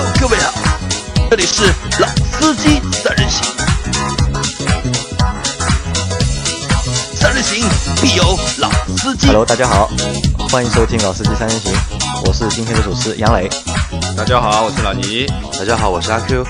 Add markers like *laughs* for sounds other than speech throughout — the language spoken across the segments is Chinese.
Hello，各位好，这里是老司机三人行，三人行必有老司机。Hello，大家好，欢迎收听《老司机三人行》，我是今天的主持杨磊。大家好，我是老倪。大家好，我是阿 Q。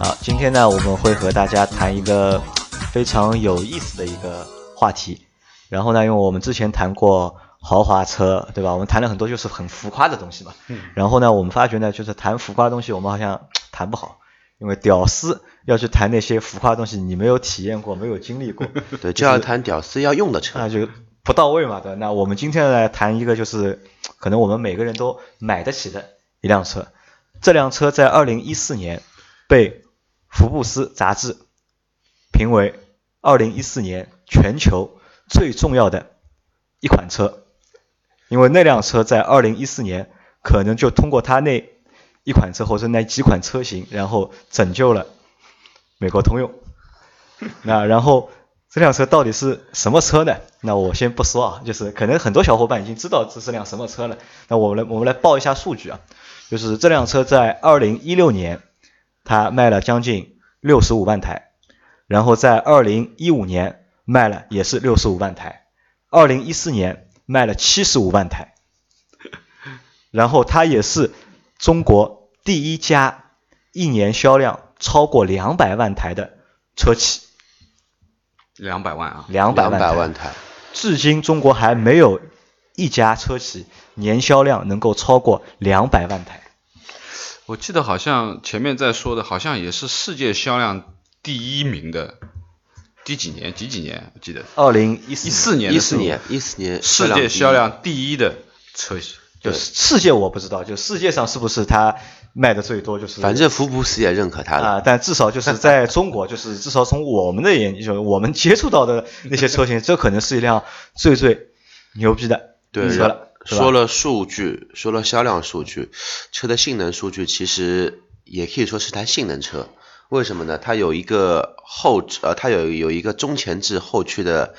啊，今天呢，我们会和大家谈一个非常有意思的一个话题。然后呢，因为我们之前谈过豪华车，对吧？我们谈了很多就是很浮夸的东西嘛。嗯。然后呢，我们发觉呢，就是谈浮夸的东西，我们好像 *tsk* 谈不好，因为屌丝要去谈那些浮夸的东西，你没有体验过，没有经历过，*laughs* 对，就要谈屌丝要用的车。那就不到位嘛，对吧？那我们今天来谈一个，就是 *tsk* 可能我们每个人都买得起的一辆车。这辆车在二零一四年被福布斯杂志评为二零一四年全球最重要的一款车，因为那辆车在二零一四年可能就通过它那一款车或者那几款车型，然后拯救了美国通用。*laughs* 那然后这辆车到底是什么车呢？那我先不说啊，就是可能很多小伙伴已经知道这是辆什么车了。那我们来我们来报一下数据啊，就是这辆车在二零一六年它卖了将近六十五万台，然后在二零一五年卖了也是六十五万台，二零一四年卖了七十五万台，然后它也是中国第一家一年销量超过两百万台的车企。两百万啊！两百万台，至今中国还没有一家车企年销量能够超过两百万台。我记得好像前面在说的，好像也是世界销量第一名的，第几年？几几年？我记得二零一一四年一的时候，四年，一四年世界销量第一的车型。就世界我不知道，就世界上是不是它卖的最多？就是反正福布斯也认可它啊、了。但至少就是在中国，*laughs* 就是至少从我们的眼，就是我们接触到的那些车型，*laughs* 这可能是一辆最最牛逼的对，车了。说了数据，说了销量数据，车的性能数据其实也可以说是台性能车。为什么呢？它有一个后呃，它有有一个中前置后驱的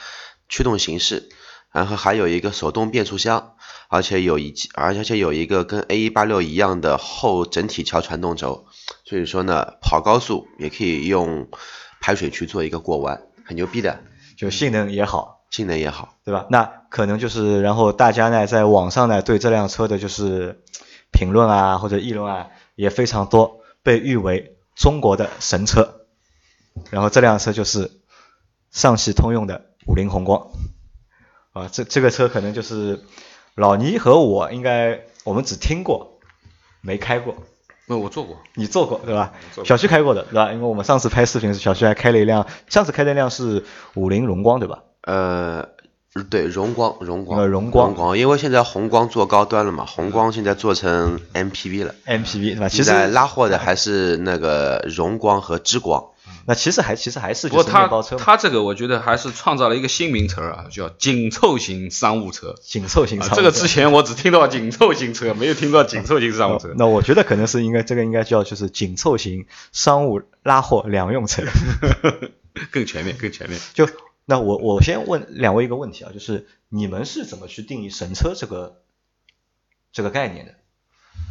驱动形式，然后还有一个手动变速箱，而且有一而且有一个跟 A 一八六一样的后整体桥传动轴，所以说呢，跑高速也可以用排水渠做一个过弯，很牛逼的，就性能也好，性能也好。对吧？那可能就是，然后大家呢，在网上呢，对这辆车的就是评论啊，或者议论啊，也非常多，被誉为中国的神车。然后这辆车就是上汽通用的五菱宏光，啊，这这个车可能就是老倪和我应该我们只听过，没开过。那我做过，你坐过对吧小徐开过的对吧？因为我们上次拍视频时，小徐还开了一辆，上次开的那辆是五菱荣光对吧？呃，对，荣光，荣光，呃荣光荣光，因为现在宏光做高端了嘛，宏光现在做成 MPV 了，MPV 对吧？其现实在拉货的还是那个荣光和之光，那其实还其实还是不过它就是面包车嘛，它这个我觉得还是创造了一个新名词儿啊，叫紧凑型商务车。紧凑型啊商务车、这个之前我只听到紧凑型车，没有听到紧凑型商务车。那我觉得可能是应该这个应该叫就是紧凑型商务拉货两用车。*laughs* 更全面，更全面。就那我我先问两位一个问题啊，就是你们是怎么去定义神车这个这个概念的？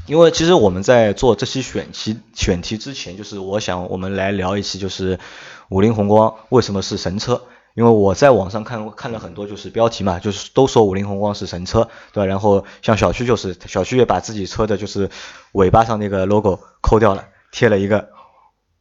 因为其实我们在做这期选题选题之前，就是我想我们来聊一期，就是五菱宏光为什么是神车？因为我在网上看看了很多就是标题嘛，就是都说五菱宏光是神车，对吧？然后像小区就是小区也把自己车的就是尾巴上那个 logo 抠掉了，贴了一个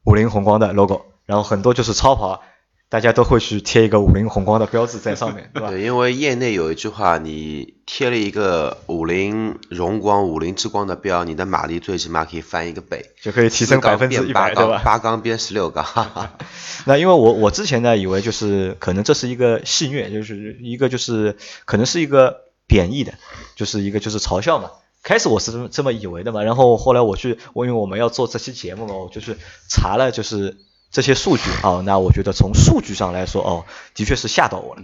五菱宏光的 logo，然后很多就是超跑，大家都会去贴一个五菱宏光的标志在上面，*laughs* 对吧？对，因为业内有一句话，你贴了一个五菱荣光、五菱之光的标，你的马力最起码可以翻一个倍，就可以提升百分之一百，对，吧？八缸变十六缸，哈哈。那因为我我之前呢以为就是可能这是一个戏谑，就是一个就是可能是一个贬义的，就是一个就是嘲笑嘛。开始我是这么这么以为的嘛，然后后来我去，我因为我们要做这期节目嘛，我就去查了就是这些数据啊、那我觉得从数据上来说，哦，的确是吓到我了，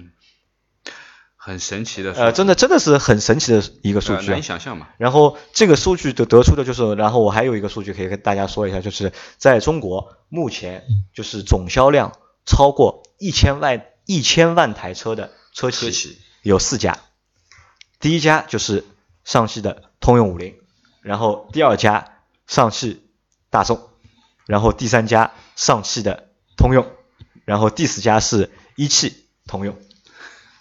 很神奇的，呃，真的真的是很神奇的一个数据、啊。呃难以。想象嘛。然后这个数据得得出的就是，然后我还有一个数据可以跟大家说一下，就是在中国目前就是总销量超过一千万一千万台车的车企车企。有四家，第一家就是上汽的通用五菱，然后第二家上汽大众，然后第三家上汽的通用，然后第四家是一汽通用。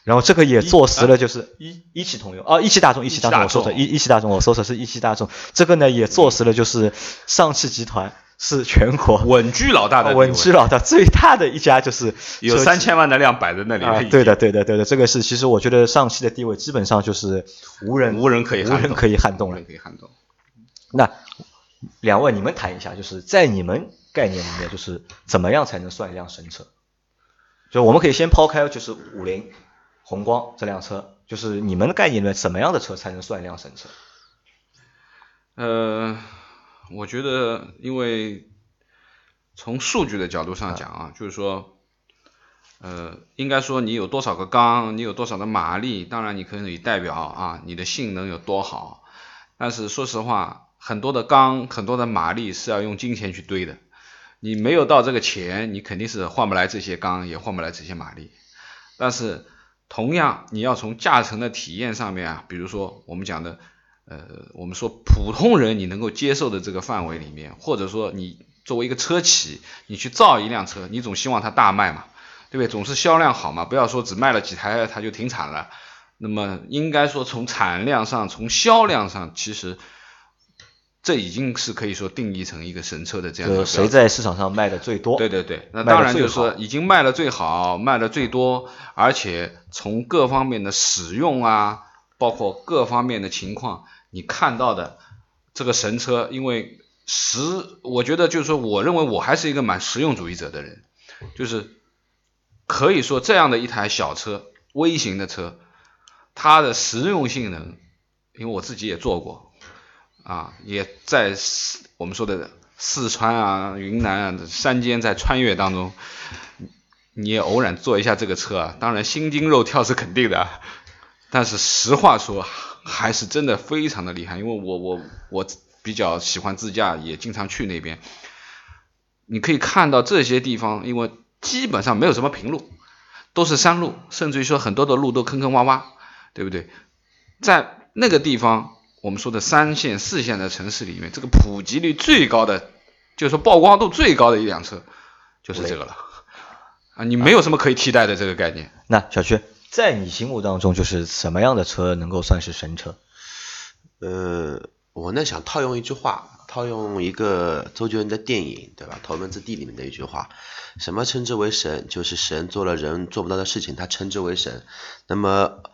然后这个也坐实了，就是一一汽通用哦，一汽大众，一汽大众，我说的，一一汽大众，我说的是一汽大众。这个呢也坐实了，就是上汽集团是全国 *laughs* 稳居老大的，稳居老大最大的一家，就是有三千万的量摆在那里。啊，对的，对的，对的，这个是其实我觉得上汽的地位基本上就是无人无人可以无人可以撼动了，可以撼动。那两位你们谈一下，就是在你们概念里面，就是怎么样才能算一辆神车？就我们可以先抛开就是五菱。宏光这辆车，就是你们的概念里面，什么样的车才能算一辆神车？呃，我觉得，因为从数据的角度上讲啊，就是说，呃，应该说你有多少个缸，你有多少的马力，当然你可以代表啊你的性能有多好。但是说实话，很多的钢，很多的马力是要用金钱去堆的。你没有到这个钱，你肯定是换不来这些钢，也换不来这些马力。但是同样，你要从驾乘的体验上面啊，比如说我们讲的，呃，我们说普通人你能够接受的这个范围里面，或者说你作为一个车企，你去造一辆车，你总希望它大卖嘛，对不对？总是销量好嘛，不要说只卖了几台它就停产了。那么应该说从产量上，从销量上，其实。这已经是可以说定义成一个神车的这样的。谁在市场上卖的最多？对对对，那当然就是说已经卖的最好，卖的最多，而且从各方面的使用啊，包括各方面的情况，你看到的这个神车，因为实，我觉得就是说，我认为我还是一个蛮实用主义者的人，就是可以说这样的一台小车，微型的车，它的实用性能，因为我自己也做过。啊，也在四我们说的四川啊、云南啊山间在穿越当中，你也偶然坐一下这个车啊，当然心惊肉跳是肯定的，但是实话说还是真的非常的厉害，因为我我我比较喜欢自驾，也经常去那边。你可以看到这些地方，因为基本上没有什么平路，都是山路，甚至于说很多的路都坑坑洼洼，对不对？在那个地方。我们说的三线、四线的城市里面，这个普及率最高的，就是说曝光度最高的一辆车，就是这个了。啊，你没有什么可以替代的这个概念。那小薛，在你心目当中，就是什么样的车能够算是神车？呃，我呢想套用一句话，套用一个周杰伦的电影，对吧？《头文字 D》里面的一句话，什么称之为神？就是神做了人做不到的事情，他称之为神。那么。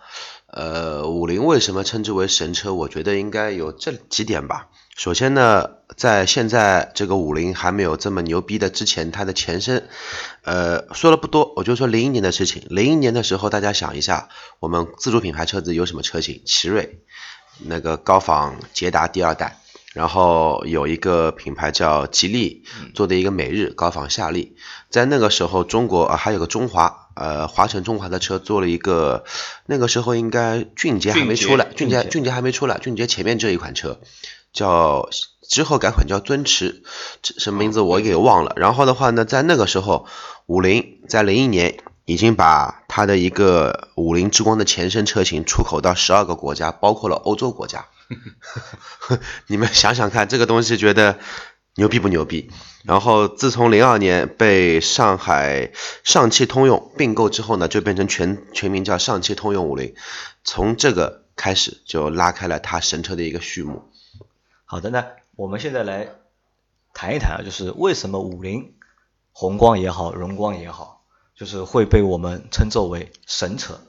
呃，五菱为什么称之为神车？我觉得应该有这几点吧。首先呢，在现在这个五菱还没有这么牛逼的之前，它的前身，呃，说了不多，我就说零一年的事情。零一年的时候，大家想一下，我们自主品牌车子有什么车型？奇瑞，那个高仿捷达第二代，然后有一个品牌叫吉利做的一个美日高仿夏利，在那个时候，中国啊还有个中华。呃，华晨中华的车做了一个，那个时候应该俊杰还没出来，俊杰俊杰还没出来，俊杰前面这一款车叫之后改款叫尊驰，什么名字我给忘了。然后的话呢，在那个时候，五菱在零一年已经把它的一个五菱之光的前身车型出口到十二个国家，包括了欧洲国家。*laughs* 你们想想看，这个东西觉得。牛逼不牛逼？然后自从零二年被上海上汽通用并购之后呢，就变成全全名叫上汽通用五菱。从这个开始就拉开了它神车的一个序幕。好的，那我们现在来谈一谈啊，就是为什么五菱宏光也好，荣光也好，就是会被我们称作为神车。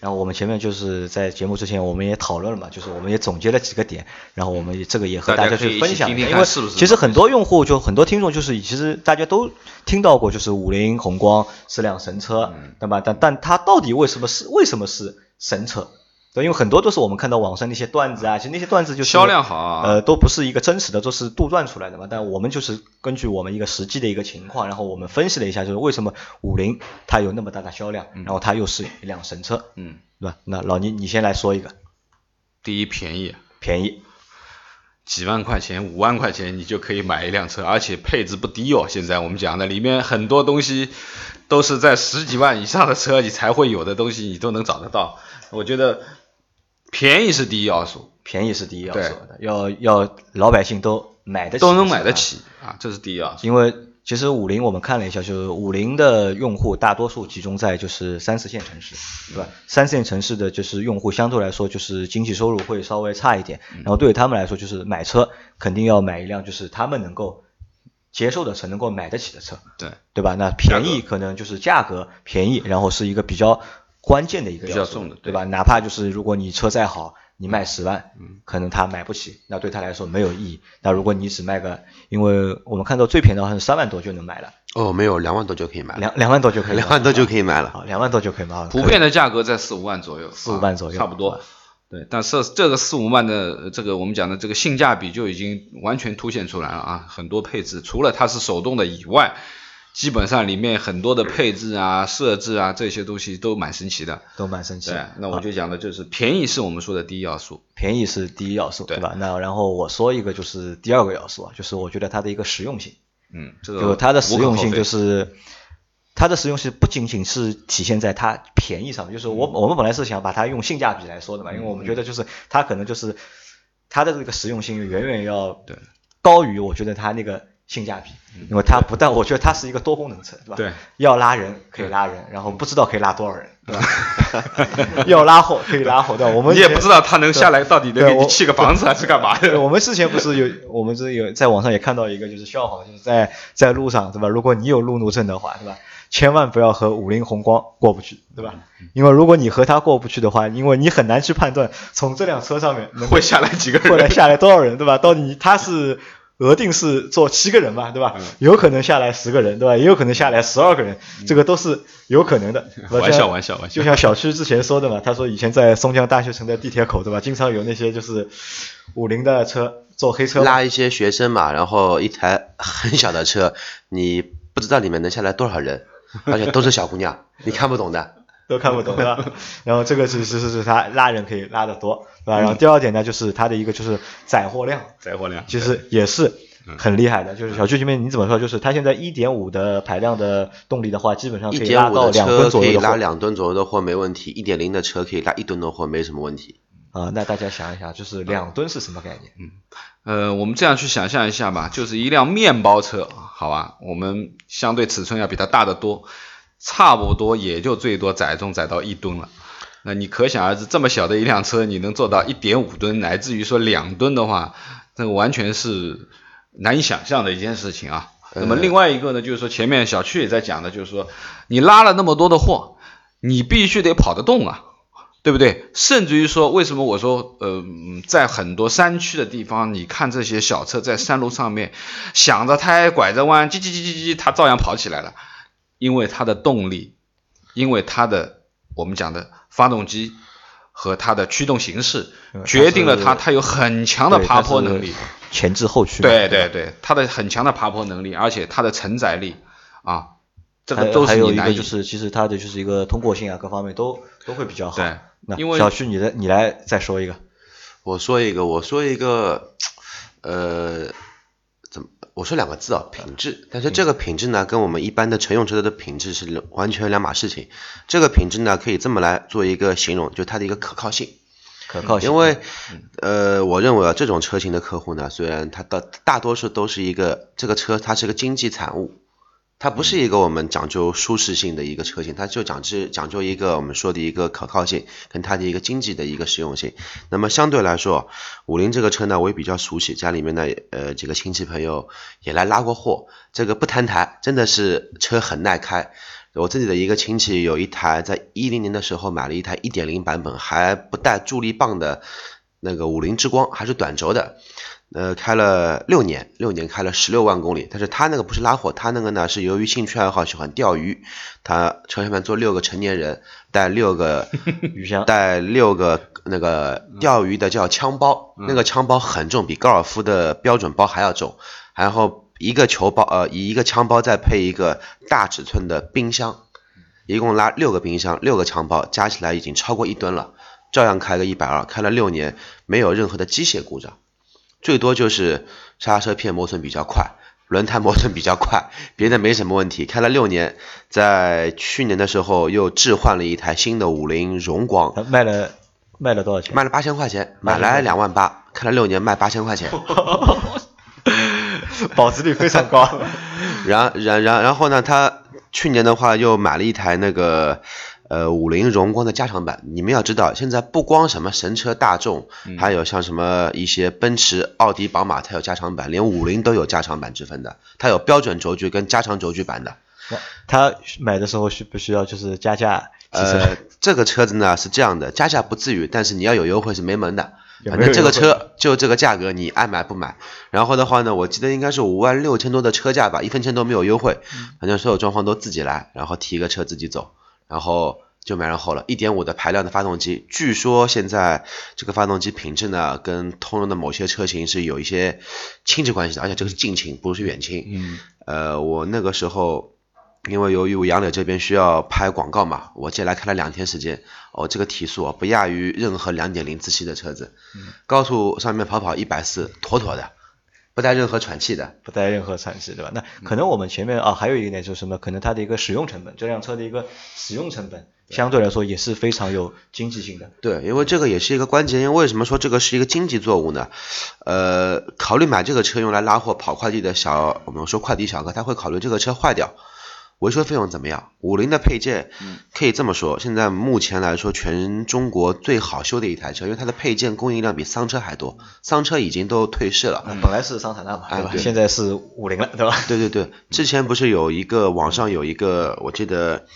然后我们前面就是在节目之前，我们也讨论了嘛，就是我们也总结了几个点，然后我们这个也和大家去分享，因为其实很多用户就很多听众就是其实大家都听到过，就是五菱宏光是辆神车，对吧？但但它到底为什么是为什么是神车？对，因为很多都是我们看到网上那些段子啊，其实那些段子就是销量好，呃，都不是一个真实的，都是杜撰出来的嘛。但我们就是根据我们一个实际的一个情况，然后我们分析了一下，就是为什么五菱它有那么大的销量，然后它又是一辆神车，嗯，对吧？那老倪，你先来说一个。第一，便宜，便宜，几万块钱、五万块钱你就可以买一辆车，而且配置不低哦。现在我们讲的里面很多东西都是在十几万以上的车你才会有的东西，你都能找得到。我觉得。便宜是第一要素，便宜是第一要素，要要老百姓都买得起，都能买得，起啊，这是第一要素。因为其实五菱我们看了一下，就是五菱的用户大多数集中在就是三四线城市，对吧？三四线城市的就是用户相对来说就是经济收入会稍微差一点，然后对于他们来说就是买车肯定要买一辆就是他们能够接受的车，能够买得起的车，对，对吧？那便宜可能就是价格便宜，然后是一个比较关键的一个比较要素重的对吧？哪怕就是如果你车再好，你卖十万，可能他买不起，那对他来说没有意义。那如果你只卖个，因为我们看到最便宜的好像是三万多就能买了，哦，没有，两万多就可以买了，两两万多就可以，两万多就可以买了。好，两万多就可以买了。普遍的价格在四五万左右，四五万左右啊差不多。对，但是这个四五万的呃这个我们讲的这个性价比就已经完全凸显出来了啊，很多配置除了它是手动的以外，基本上里面很多的配置啊、设置啊这些东西都蛮神奇的。都蛮神奇对的。，那我就讲的就是便宜是我们说的第一要素。便宜是第一要素，对对吧？那然后我说一个就是第二个要素啊，就是我觉得它的一个实用性，嗯，这个就它的实用性就是。它的实用性不仅仅是体现在它便宜上面，就是我我们本来是想把它用性价比来说的嘛，因为我们觉得就是它可能就是它的这个实用性远远要对高于我觉得它那个性价比，因为它不但我觉得它是一个多功能车，对吧？对，要拉人可以拉人，然后不知道可以拉多少人，*laughs* 对吧？*laughs* 要拉货可以拉货，对吧？我们你也不知道它能下来到底能给你砌个房子还是干嘛，的。我们之前不是有，我们是有在网上也看到一个就是笑话，就是在在路上，对吧？如果你有路怒症的话，对吧？千万不要和五菱宏光过不去，对吧？因为如果你和它过不去的话，因为你很难去判断从这辆车上面能会下来几个人？会来下来多少人，对吧？到底它是额定是坐七个人嘛，对吧？嗯有可能下来十个人，对吧？也有可能下来十二个人，这个都是有可能的。*laughs* 玩笑玩笑玩笑就像小区之前说的嘛，他说以前在松江大学城的地铁口，对吧？经常有那些就是五菱的车坐黑车，拉一些学生嘛，然后一台很小的车，你不知道里面能下来多少人，而且都是小姑娘，*laughs* 你看不懂的。都看不懂，*laughs* 对吧？然后这个是是是是他拉人可以拉得多，对吧？然后第二点呢，就是它的一个就是载货量，载货量其实也是很厉害的。就是小区这边你怎么说？就是它现在一点五的排量的动力的话，基本上可以拉到两吨左右的货两吨左右的货没问题，一点零的车可以拉一吨的货没什么问题。啊。那大家想一想，就是两吨是什么概念？嗯呃，我们这样去想象一下吧，就是一辆面包车，好吧，我们相对尺寸要比它大得多，差不多也就最多载重载到一吨了。那你可想而知，这么小的一辆车，你能做到一点五吨，乃至于说两吨的话，这个完全是难以想象的一件事情啊。那么另外一个呢，就是说前面小区也在讲的，就是说你拉了那么多的货，你必须得跑得动啊。对不对？甚至于说，为什么我说，呃，嗯在很多山区的地方，你看这些小车在山路上面，响着胎，拐着弯，叽叽叽叽叽，它照样跑起来了，因为它的动力，因为它的我们讲的发动机和它的驱动形式，嗯决定了它它有很强的爬坡能力。前置后驱。对对对，它的很强的爬坡能力，而且它的承载力啊，这个都还有一个是难就是，其实它的就是一个通过性啊，各方面都都会比较好。对那因为小旭你的你来再说一个，我说一个，我说一个，呃？我说两个字啊，品质。但是这个品质呢，跟我们一般的乘用车的品质是两完全两码事情。这个品质呢，可以这么来做一个形容，就它的一个可靠性。可靠性。因为，呃，我认为啊，这种车型的客户呢，虽然他的大多数都是一个这个车，它是个经济产物，它不是一个我们讲究舒适性的一个车型，它就讲究讲究一个我们说的一个可靠性跟它的一个经济的一个实用性。那么相对来说，五菱这个车呢，我也比较熟悉，家里面呢，呃，几个亲戚朋友也来拉过货，这个不摊台，真的是车很耐开。我自己的一个亲戚有一台，在一零年的时候买了一台一点零版本，还不带助力棒的那个五菱之光，还是短轴的，呃，开了六年，六年开了十六万公里。但是他那个不是拉货，他那个呢是由于兴趣爱好喜欢钓鱼，他车上面坐六个成年人，带六个 *laughs* 鱼箱带六个那个钓鱼的叫枪包，那个枪包很重，比高尔夫的标准包还要重，然后一个球包呃一个枪包再配一个大尺寸的冰箱，一共拉六个冰箱，六个枪包加起来已经超过一吨了，照样开个一百二，开了六年没有任何的机械故障，最多就是刹车片磨损比较快。*laughs* 轮胎磨损比较快，*laughs* 别的没什么问题。开了六年，在去年的时候又置换了一台新的五菱荣光，卖了卖了多少钱？卖了八千块钱，买来两万八，开了六年卖八千块钱。*laughs* 保值率非常高。然然然然后呢，他去年的话又买了一台那个呃五菱荣光的加长版。你们要知道，现在不光什么神车大众，还有像什么一些奔驰、奥迪、宝马，它有加长版，连五菱都有加长版之分的。它有标准轴距跟加长轴距版的。他买的时候需不需要就是加价？呃，这个车子呢是这样的，加价不至于，但是你要有优惠是没门的。反正这个车就这个价格，你爱买不买。然后的话呢，我记得应该是五万六千多的车价吧，一分钱都没有优惠，反正所有装潢都自己来，然后提个车自己走，然后就没然后了。一点五的排量的发动机，据说现在这个发动机品质呢，跟通用的某些车型是有一些亲戚关系的，而且这个是近亲，不是远亲。嗯，呃，我那个时候因为由于我杨柳这边需要拍广告嘛，我借来开了两天时间，哦，这个提速啊不亚于任何2.0自吸的车子，高速上面跑跑一百四，妥妥的，不带任何喘气的。不带任何喘气，对吧？那可能我们前面啊还有一个点就是什么？可能它的一个使用成本，这辆车的一个使用成本相对来说也是非常有经济性的。对，因为这个也是一个关键，因为为什么说这个是一个经济作物呢？呃，考虑买这个车用来拉货跑快递的小，我们说快递小哥，他会考虑这个车坏掉，维修费用怎么样？五菱的配件，可以这么说，现在目前来说，全中国最好修的一台车，因为它的配件供应量比桑车还多，桑车已经都退市了。那本来是桑塔纳嘛，对吧？哎现在是五菱了，对吧？对对对，之前不是有一个网上有一个，我记得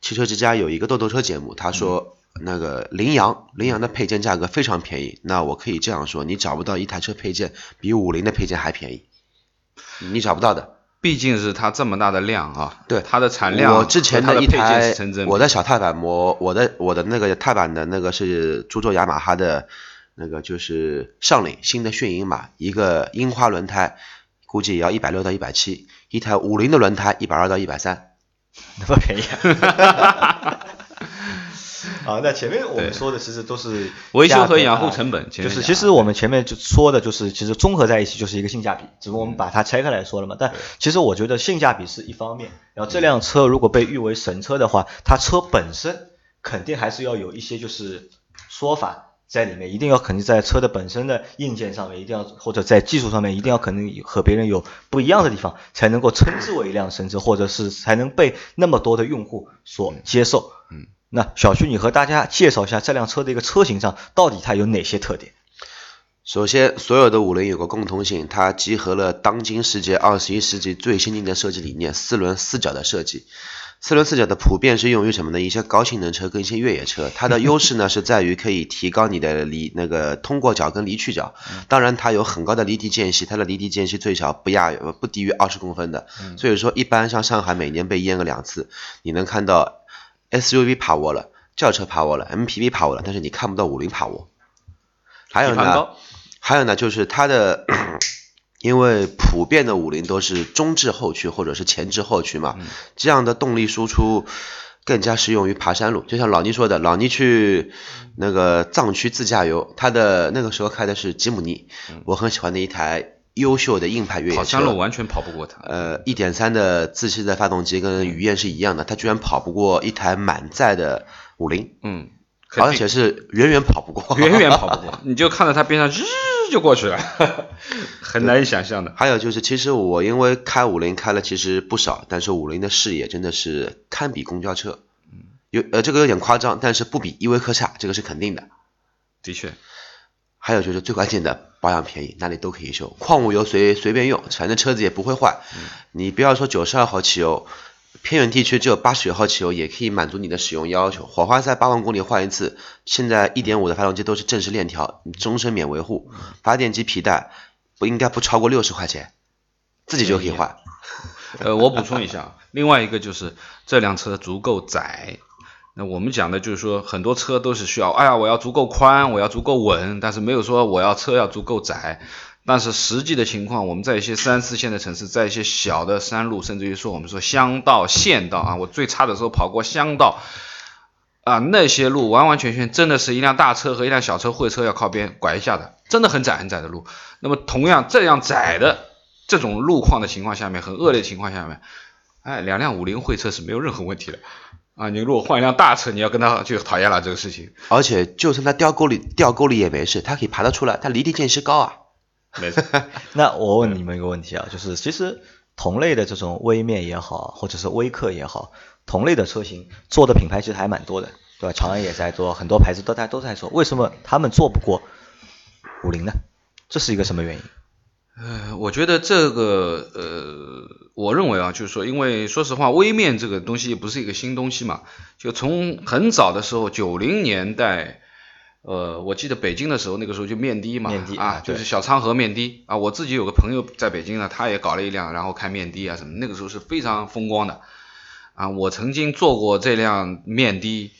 汽车之家有一个豆豆车节目，他说那个羚羊，羚羊的配件价格非常便宜。那我可以这样说，你找不到一台车配件比五菱的配件还便宜，你找不到的。毕竟是它这么大的量啊，对它的产量，我之前的一台我的小踏板摩，我的我的那个踏板的那个是株洲雅马哈的，那个就是上领新的炫银马，一个樱花轮胎，估计也要一百六到一百七，一台五菱的轮胎一百二到一百三。那么便宜啊。*laughs* 啊，那前面我们说的其实都是维修和养护啊成本就是其实我们前面就说的就是其实综合在一起就是一个性价比，只不过我们把它拆开来说了嘛。但其实我觉得性价比是一方面，然后这辆车如果被誉为神车的话，它车本身肯定还是要有一些就是说法。在里面一定要肯定在车的本身的硬件上面，一定要或者在技术上面一定要肯定和别人有不一样的地方，才能够称之为一辆神车，或者是才能被那么多的用户所接受。嗯，那小徐，你和大家介绍一下这辆车的一个车型上到底它有哪些特点？首先，所有的五菱有个共同性，它集合了当今世界二十一世纪最先进的设计理念——四轮四角的设计。四轮四角的普遍是用于什么呢？一些高性能车跟一些越野车。它的优势呢是在于可以提高你的离那个通过角跟离去角。当然，它有很高的离地间隙，它的离地间隙最小不亚呃不低于二十公分的。所以说，一般像上海每年被淹个两次，你能看到 SUV 趴窝了，轿车趴窝了，MPV 趴窝了，但是你看不到五菱趴窝。还有呢还有呢，就是它的，*coughs* 因为普遍的五菱都是中置后驱或者是前置后驱嘛，这样的动力输出更加适用于爬山路。就像老倪说的，老倪去那个藏区自驾游，他的那个时候开的是吉姆尼，我很喜欢的一台优秀的硬派越野车。跑山路完全跑不过它。呃，一点三的自吸的发动机跟雨燕是一样的，它居然跑不过一台满载的五菱，嗯，而且是远远跑不过，远远跑不过，*laughs* 你就看到它边上日就过去了，*laughs* 很难以想象的。还有就是，其实我因为开五菱开了其实不少，但是五菱的视野真的是堪比公交车，有呃这个有点夸张，但是不比依维柯差，这个是肯定的。的确，还有就是最关键的保养便宜，哪里都可以修，矿物油随随便用，反正车子也不会坏。你不要说九十二号汽油，偏远地区只有八十九号汽油也可以满足你的使用要求。火花塞八万公里换一次，现在一点五的发动机都是正时链条，你终身免维护。发电机皮带不应该不超过六十块钱，自己就可以换。呃，我补充一下，另外一个就是这辆车足够窄。那我们讲的就是说，很多车都是需要，哎呀，我要足够宽，我要足够稳，但是没有说我要车要足够窄。但是实际的情况，我们在一些三四线的城市，在一些小的山路，甚至于说我们说乡道、县道啊，我最差的时候跑过乡道，啊，那些路完完全全真的是一辆大车和一辆小车会车要靠边拐一下的，真的很窄很窄的路。那么同样这样窄的这种路况的情况下面，很恶劣的情况下面，哎，两辆五菱会车是没有任何问题的。啊，你如果换一辆大车，你要跟他就讨厌了这个事情。而且就算他掉沟里掉沟里也没事，他可以爬得出来，他离地间隙高啊。*laughs* 没错。那我问你们一个问题啊，就是其实同类的这种微面也好，或者是微客也好，同类的车型做的品牌其实还蛮多的，对吧？长安也在做，很多牌子都在都在做，为什么他们做不过五菱呢？这是一个什么原因？呃，我觉得这个呃，我认为啊，就是说，因为说实话，微面这个东西不是一个新东西嘛，就从很早的时候，九零年代，呃，我记得北京的时候，那个时候就面的嘛，面的啊，就是小昌河面的啊，我自己有个朋友在北京呢，他也搞了一辆，然后开面的啊什么，那个时候是非常风光的啊，我曾经坐过这辆面的。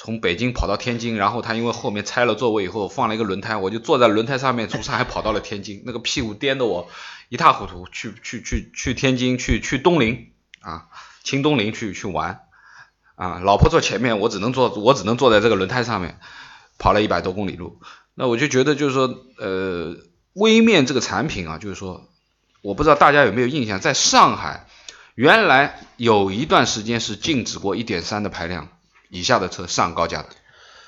从北京跑到天津，然后他因为后面拆了座位以后放了一个轮胎，我就坐在轮胎上面从上海跑到了天津，那个屁股颠得我一塌糊涂。去去去去天津，去去东陵啊，清东陵去去玩啊，老婆坐前面，我只能坐我只能坐在这个轮胎上面，跑了一百多公里路。那我就觉得就是说，呃，微面这个产品啊，就是说，我不知道大家有没有印象，在上海原来有一段时间是禁止过一点三的排量。以下的车上高架的，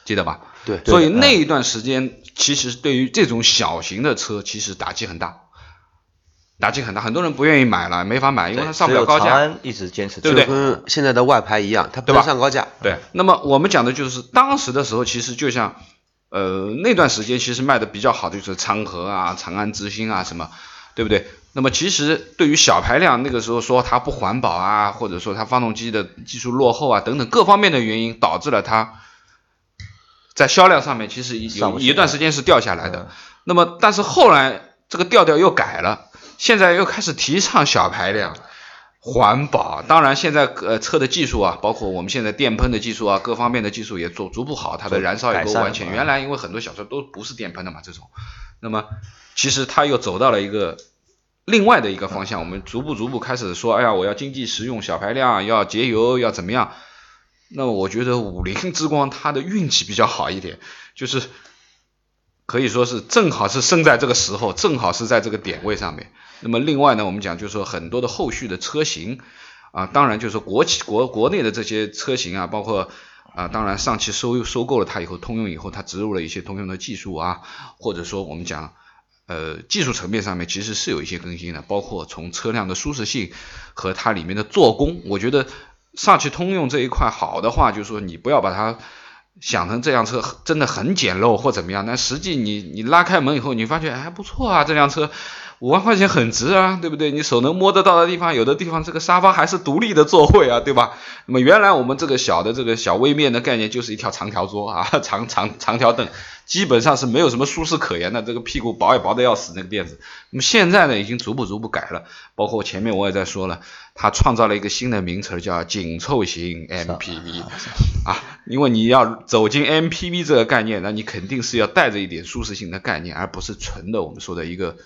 记得吧？对。所以那一段时间，其实对于这种小型的车，其实打击很大，打击很大。很多人不愿意买了，没法买，因为它上不了高架。长安一直坚持，对不对？跟现在的外牌一样，它不能上高架。对。那么我们讲的就是当时的时候，其实就像呃那段时间，其实卖的比较好的就是昌河啊、长安之星啊什么，对不对？那么其实对于小排量，那个时候说它不环保啊，或者说它发动机的技术落后啊等等各方面的原因，导致了它在销量上面其实有一段时间是掉下来的。那么但是后来这个调调又改了，现在又开始提倡小排量、环保。当然现在呃车的技术啊，包括我们现在电喷的技术啊，各方面的技术也做逐步好，它的燃烧也够完全。原来因为很多小车都不是电喷的嘛，这种，那么其实它又走到了一个。另外的一个方向，我们逐步逐步开始说，哎呀，我要经济实用、小排量，要节油，要怎么样？那我觉得五菱之光它的运气比较好一点，就是可以说是正好是生在这个时候，正好是在这个点位上面。那么另外呢，我们讲就是说很多的后续的车型啊，当然就是国企国国内的这些车型啊，包括啊，当然上汽收收购了它以后，通用以后它植入了一些通用的技术啊，或者说我们讲。呃，技术层面上面其实是有一些更新的，包括从车辆的舒适性和它里面的做工，我觉得上汽通用这一块好的话，就是说你不要把它想成这辆车真的很简陋或怎么样，但实际你你拉开门以后，你发觉还不错啊，这辆车。五万块钱很值啊，对不对？你手能摸得到的地方，有的地方这个沙发还是独立的座位啊，对吧？那么原来我们这个小的这个小微面的概念就是一条长条桌啊，*laughs* 长长长条凳，基本上是没有什么舒适可言的，这个屁股薄也薄的要死那个垫子。那么现在呢，已经逐步逐步改了，包括前面我也在说了，它创造了一个新的名词叫紧凑型 MPV 啊，因为你要走进 MPV 这个概念，那你肯定是要带着一点舒适性的概念，而不是纯的我们说的一个。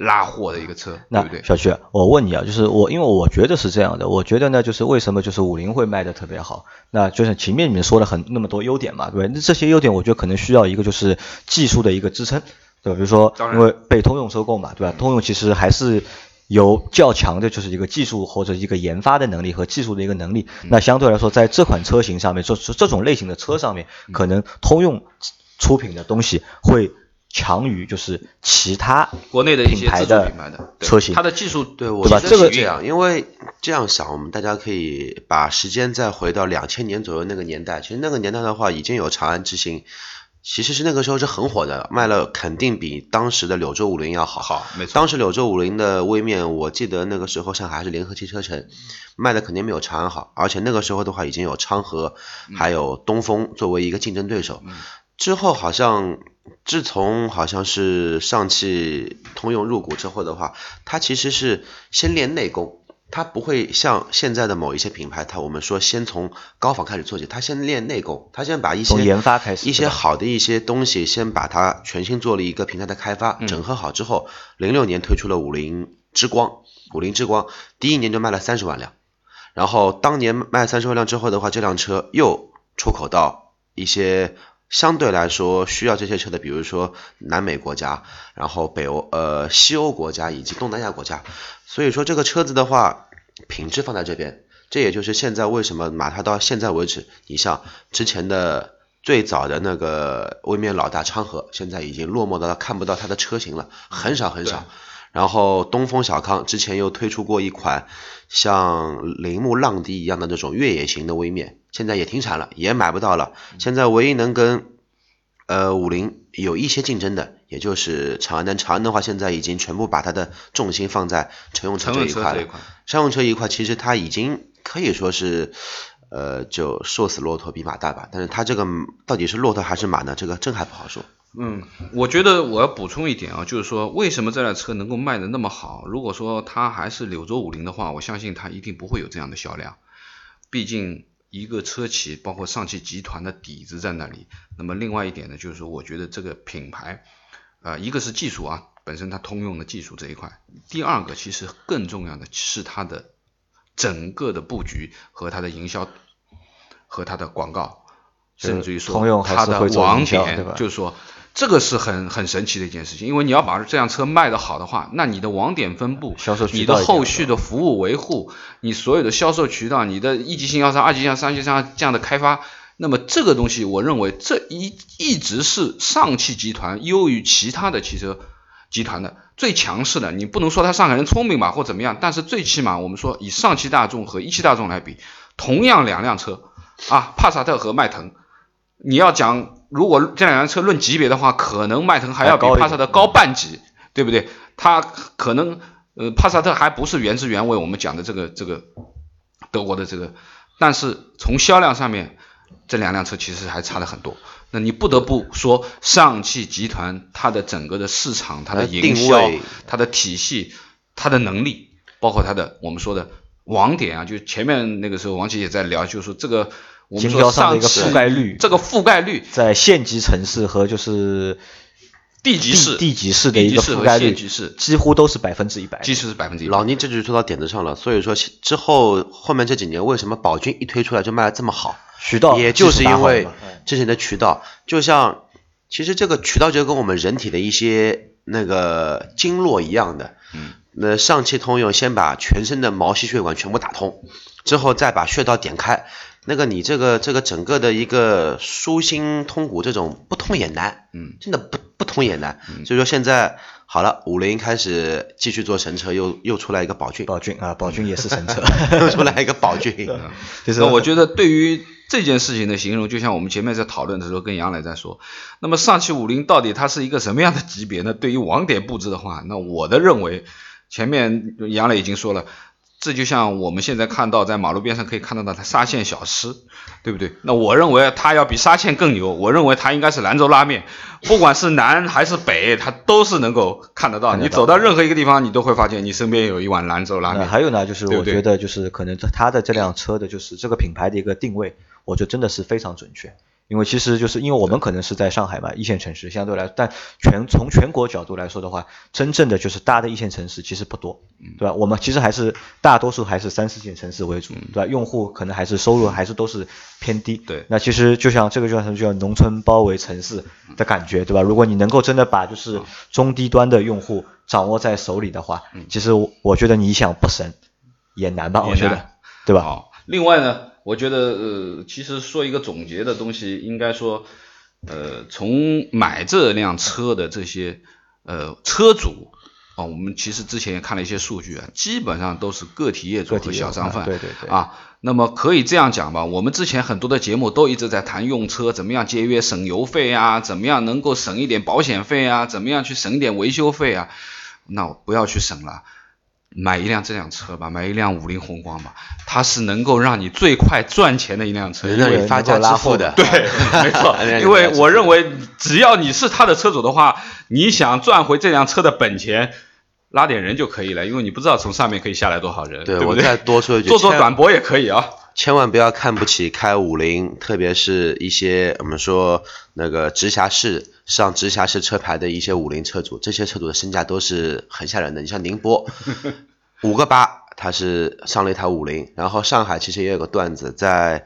拉货的一个车，对不对？小区，我问你啊，就是我，因为我觉得是这样的，我觉得呢，就是为什么就是五菱会卖的特别好？那就是前面你们说了很那么多优点嘛，对吧？那这些优点，我觉得可能需要一个就是技术的一个支撑，对吧？比如说，因为被通用收购嘛，对吧？通用其实还是有较强的，就是一个技术或者一个研发的能力和技术的一个能力。那相对来说，在这款车型上面，这这种类型的车上面，可能通用出品的东西会。强于就是其他国内的品牌的车型，它的技术对我觉得是这样，因为这样想，我们大家可以把时间再回到两千年左右那个年代，其实那个年代的话，已经有长安之星，其实是那个时候是很火的，卖了肯定比当时的柳州五菱要好。好，没错。当时柳州五菱的微面，我记得那个时候上海还是联合汽车城，卖的肯定没有长安好，而且那个时候的话，已经有昌河还有东风作为一个竞争对手。之后好像。自从好像是上汽通用入股之后的话，它其实是先练内功，它不会像现在的某一些品牌，它我们说先从高仿开始做起，它先练内功，它先把一些研发开始一些好的一些东西，先把它全新做了一个平台的开发，整合好之后，零六年推出了五菱之光，五菱之光第一年就卖了三十万辆，然后当年卖三十万辆之后的话，这辆车又出口到一些。相对来说，需要这些车的，比如说南美国家，然后北欧、呃西欧国家以及东南亚国家，所以说这个车子的话，品质放在这边，这也就是现在为什么马它到现在为止，你像之前的最早的那个微面老大昌河，现在已经落寞到看不到它的车型了，很少很少。然后东风小康之前又推出过一款像铃木浪迪一样的那种越野型的微面，现在也停产了，也买不到了。现在唯一能跟呃五菱有一些竞争的，也就是长安。但长安的话，现在已经全部把它的重心放在乘用车这一块了。商用车一块，其实它已经可以说是呃就瘦死骆驼比马大吧。但是它这个到底是骆驼还是马呢？这个真还不好说。嗯，我觉得我要补充一点啊，就是说为什么这辆车能够卖的那么好？如果说它还是柳州五菱的话，我相信它一定不会有这样的销量。毕竟一个车企，包括上汽集团的底子在那里。那么另外一点呢，就是说我觉得这个品牌，啊，一个是技术啊，本身它通用的技术这一块。第二个，其实更重要的是它的整个的布局和它的营销和它的广告，甚至于说它的网点，就是说。这个是很很神奇的一件事情，因为你要把这辆车卖得好的话，那你的网点分布、销售你的后续的服务维护、你所有的销售渠道、你的一级经销商、二级经销商、三级经销商这样的开发，那么这个东西，我认为这一一直是上汽集团优于其他的汽车集团的最强势的。你不能说他上海人聪明吧，或怎么样，但是最起码我们说以上汽大众和一汽大众来比，同样两辆车啊，帕萨特和迈腾，你要讲。如果这两辆车论级别的话，可能迈腾还要比帕萨特高半级，对不对？它可能呃，帕萨特还不是原汁原味我们讲的这个这个德国的这个，但是从销量上面，这两辆车其实还差了很多。那你不得不说，上汽集团它的整个的市场、它的营销、它的体系、它的能力，包括它的我们说的网点啊，就前面那个时候王琦也在聊，就是说这个。经销商的一个覆盖率，这个覆盖率在县级城市和就是地级市、地级市的一个覆盖率，几乎都是百分之一百，几乎是百分之一。老倪这就说到点子上了，所以说之后后面这几年为什么宝骏一推出来就卖的这么好？渠道也就是因为之前的渠道，就像其实这个渠道就跟我们人体的一些那个经络一样的，嗯，那上汽通用先把全身的毛细血管全部打通，之后再把穴道点开。那个你这个这个整个的一个舒心通骨这种不通也难，嗯，真的不不通也难，所以说现在好了，五菱开始继续做神车，又又出来一个宝骏，宝骏啊，宝骏也是神车，*laughs* 又出来一个宝骏，*laughs* *laughs* 就是我觉得对于这件事情的形容，就像我们前面在讨论的时候跟杨磊在说，那么上汽五菱到底它是一个什么样的级别呢？对于网点布置的话，那我的认为，前面杨磊已经说了。这就像我们现在看到，在马路边上可以看得到的沙县小吃，对不对？那我认为它要比沙县更牛。我认为它应该是兰州拉面，不管是南还是北，它都是能够看得到。你走到任何一个地方，你都会发现你身边有一碗兰州拉面。还有呢，就是我觉得就是可能它的这辆车的就是这个品牌的一个定位，我觉得真的是非常准确。因为其实就是因为我们可能是在上海嘛，一线城市相对来，但全从全国角度来说的话，真正的就是大的一线城市其实不多，对吧？我们其实还是大多数还是三四线城市为主，对吧？用户可能还是收入还是都是偏低，对。那其实就像这个就像就像农村包围城市的感觉，对吧？如果你能够真的把就是中低端的用户掌握在手里的话，其实我觉得你想不神也难吧？我觉得，对吧？好，另外呢。我觉得呃，其实说一个总结的东西，应该说，呃，从买这辆车的这些呃车主啊，我们其实之前也看了一些数据啊，基本上都是个体业主和小商贩，对对对啊，那么可以这样讲吧，我们之前很多的节目都一直在谈用车怎么样节约省油费啊，怎么样能够省一点保险费啊，怎么样去省一点维修费啊，那不要去省了。买一辆这辆车吧，买一辆五菱宏光吧，它是能够让你最快赚钱的一辆车，因为发家致富的。对，*laughs* 没错。因为我认为，只要你是他的车主的话，你想赚回这辆车的本钱，拉点人就可以了。因为你不知道从上面可以下来多少人。对，我再多说一句，做做短博也可以啊。千万不要看不起开五菱，特别是一些我们说那个直辖市上直辖市车牌的一些五菱车主，这些车主的身价都是很吓人的。你像宁波五个八，他是上了一台五菱，然后上海其实也有个段子，在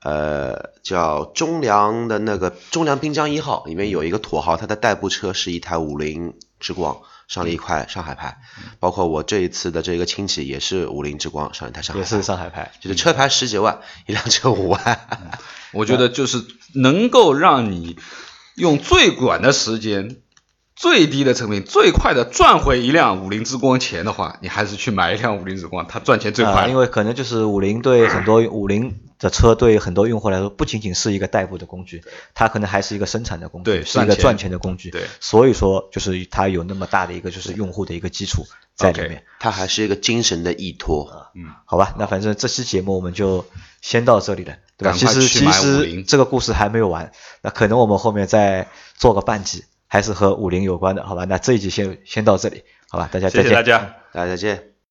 呃叫中粮的那个中粮滨江一号里面有一个土豪，他的代步车是一台五菱之光上了一块上海牌，包括我这一次的这个亲戚也是五菱之光上一台上海也，是上海牌。就是车牌十几万，一辆车五万，我觉得就是能够让你用最短的时间、最低的成本、最快的赚回一辆五菱之光钱的话，你还是去买一辆五菱之光，它赚钱最啊、快。因为可能就是五菱对很多五菱的车对很多用户来说，不仅仅是一个代步的工具，它可能还是一个生产的工具，是一个赚钱的工具。对所以说就是它有那么大的一个就是用户的一个基础在里面。它还是一个精神的依托。嗯好吧，那反正这期节目我们就先到这里了，对吧？赶其实其实菱这个故事还没有完，那可能我们后面再做个半集，还是和五菱有关的，好吧？那这一集先先到这里，好吧？大家再见。谢谢大家。大家再见。